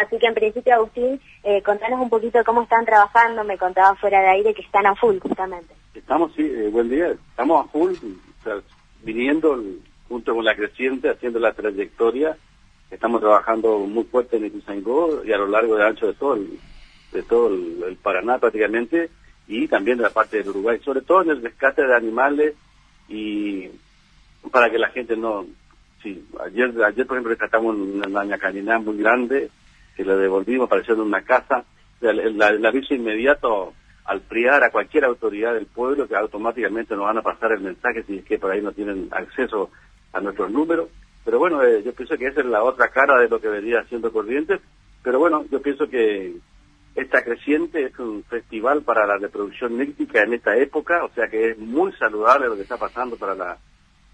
Así que en principio, Agustín, eh, contanos un poquito cómo están trabajando, me contaba fuera de aire que están a full justamente. Estamos, sí, eh, buen día, estamos a full, viniendo junto con la creciente, haciendo la trayectoria, estamos trabajando muy fuerte en Ituzaingó y a lo largo de ancho de todo el, de todo el, Paraná prácticamente, y también de la parte del Uruguay, sobre todo en el rescate de animales y para que la gente no... Sí, ayer, ayer por ejemplo rescatamos una canina muy grande que la devolvimos apareciendo en una casa. El, aviso inmediato al priar a cualquier autoridad del pueblo que automáticamente nos van a pasar el mensaje si es que por ahí no tienen acceso a nuestros números. Pero bueno, eh, yo pienso que esa es la otra cara de lo que venía haciendo Corrientes. Pero bueno, yo pienso que esta creciente es un festival para la reproducción níctica en esta época, o sea que es muy saludable lo que está pasando para la,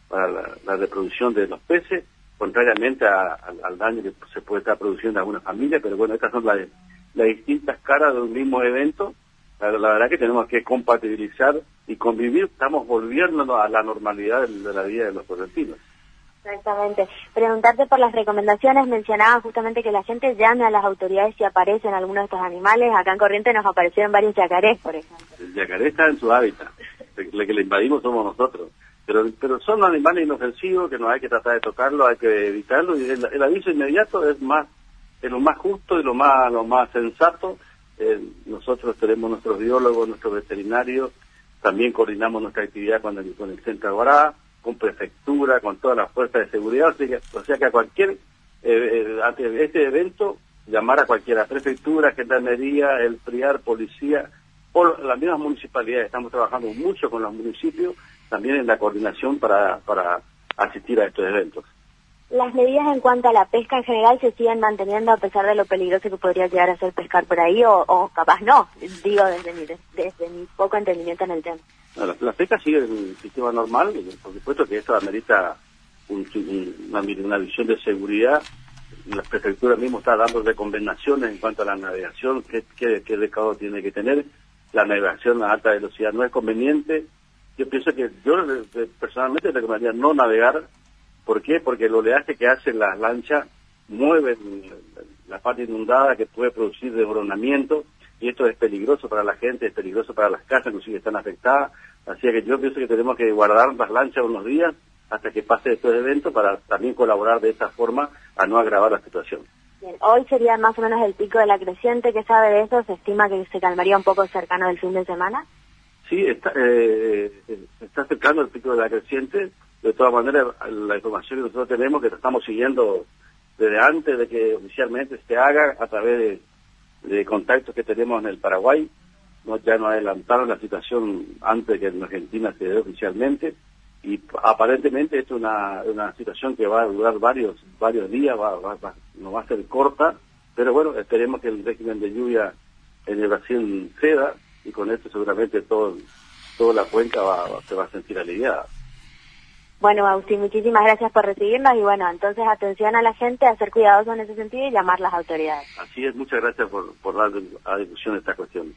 para la, reproducción de los peces, contrariamente al daño que se puede estar produciendo en algunas familias, pero bueno, estas son las, las distintas caras de un mismo evento. La, verdad que tenemos que compatibilizar y convivir, estamos volviéndonos a la normalidad de, la vida de los correntinos. Exactamente. Preguntarte por las recomendaciones, mencionaba justamente que la gente llame a las autoridades si aparecen algunos de estos animales. Acá en Corriente nos aparecieron varios yacarés, por ejemplo. El yacaré está en su hábitat. El que le invadimos somos nosotros. Pero, pero son animales inofensivos que no hay que tratar de tocarlo, hay que evitarlo. Y el, aviso inmediato es más es lo más justo y lo más lo más sensato. Eh, nosotros tenemos nuestros biólogos, nuestros veterinarios, también coordinamos nuestra actividad con el, con el Centro Aguará con prefectura, con todas las fuerzas de seguridad, o sea que, a cualquier, eh, eh este evento, llamar a cualquiera, prefectura, gendarmería, el PRIAR, policía, o las mismas municipalidades, estamos trabajando mucho con los municipios, también en la coordinación para, para asistir a estos eventos. ¿Las medidas en cuanto a la pesca en general se siguen manteniendo a pesar de lo peligroso que podría llegar a ser pescar por ahí o, capaz no? Digo desde mi, desde mi poco entendimiento en el tema. la, pesca sigue en el sistema normal, por supuesto que esto amerita una, visión de seguridad. La prefectura mismo está dando recomendaciones en cuanto a la navegación, qué, qué, qué recaudo tiene que tener. La navegación a alta velocidad no es conveniente. Yo pienso que yo personalmente recomendaría no navegar ¿Por qué? Porque el oleaje que hacen las lanchas mueve la parte inundada que puede producir desmoronamiento y esto es peligroso para la gente, es peligroso para las casas, inclusive están afectadas. Así que yo pienso que tenemos que guardar las lanchas unos días hasta que pase estos eventos para también colaborar de esta forma a no agravar la situación. Bien, hoy sería más o menos el pico de la creciente, ¿qué sabe de eso? ¿Se estima que se calmaría un poco cercano del fin de semana? Sí, está, eh, está cercano el pico de la creciente, de todas maneras, la información que nosotros tenemos, que estamos siguiendo desde antes de que oficialmente se haga a través de, contactos que tenemos en el Paraguay, no ya nos adelantaron la situación antes de que en Argentina se dé oficialmente. Y aparentemente esto es una, una situación que va a durar varios varios días, va, no va a ser corta, pero bueno, esperemos que el régimen de lluvia en el Brasil ceda y con esto seguramente todo toda la cuenca va, se va a sentir aliviada. Bueno, Agustín, muchísimas gracias por recibirnos y bueno, entonces atención a la gente, a ser cuidadosos en ese sentido y llamar a las autoridades. Así es, muchas gracias por, por dar a discusión esta cuestión.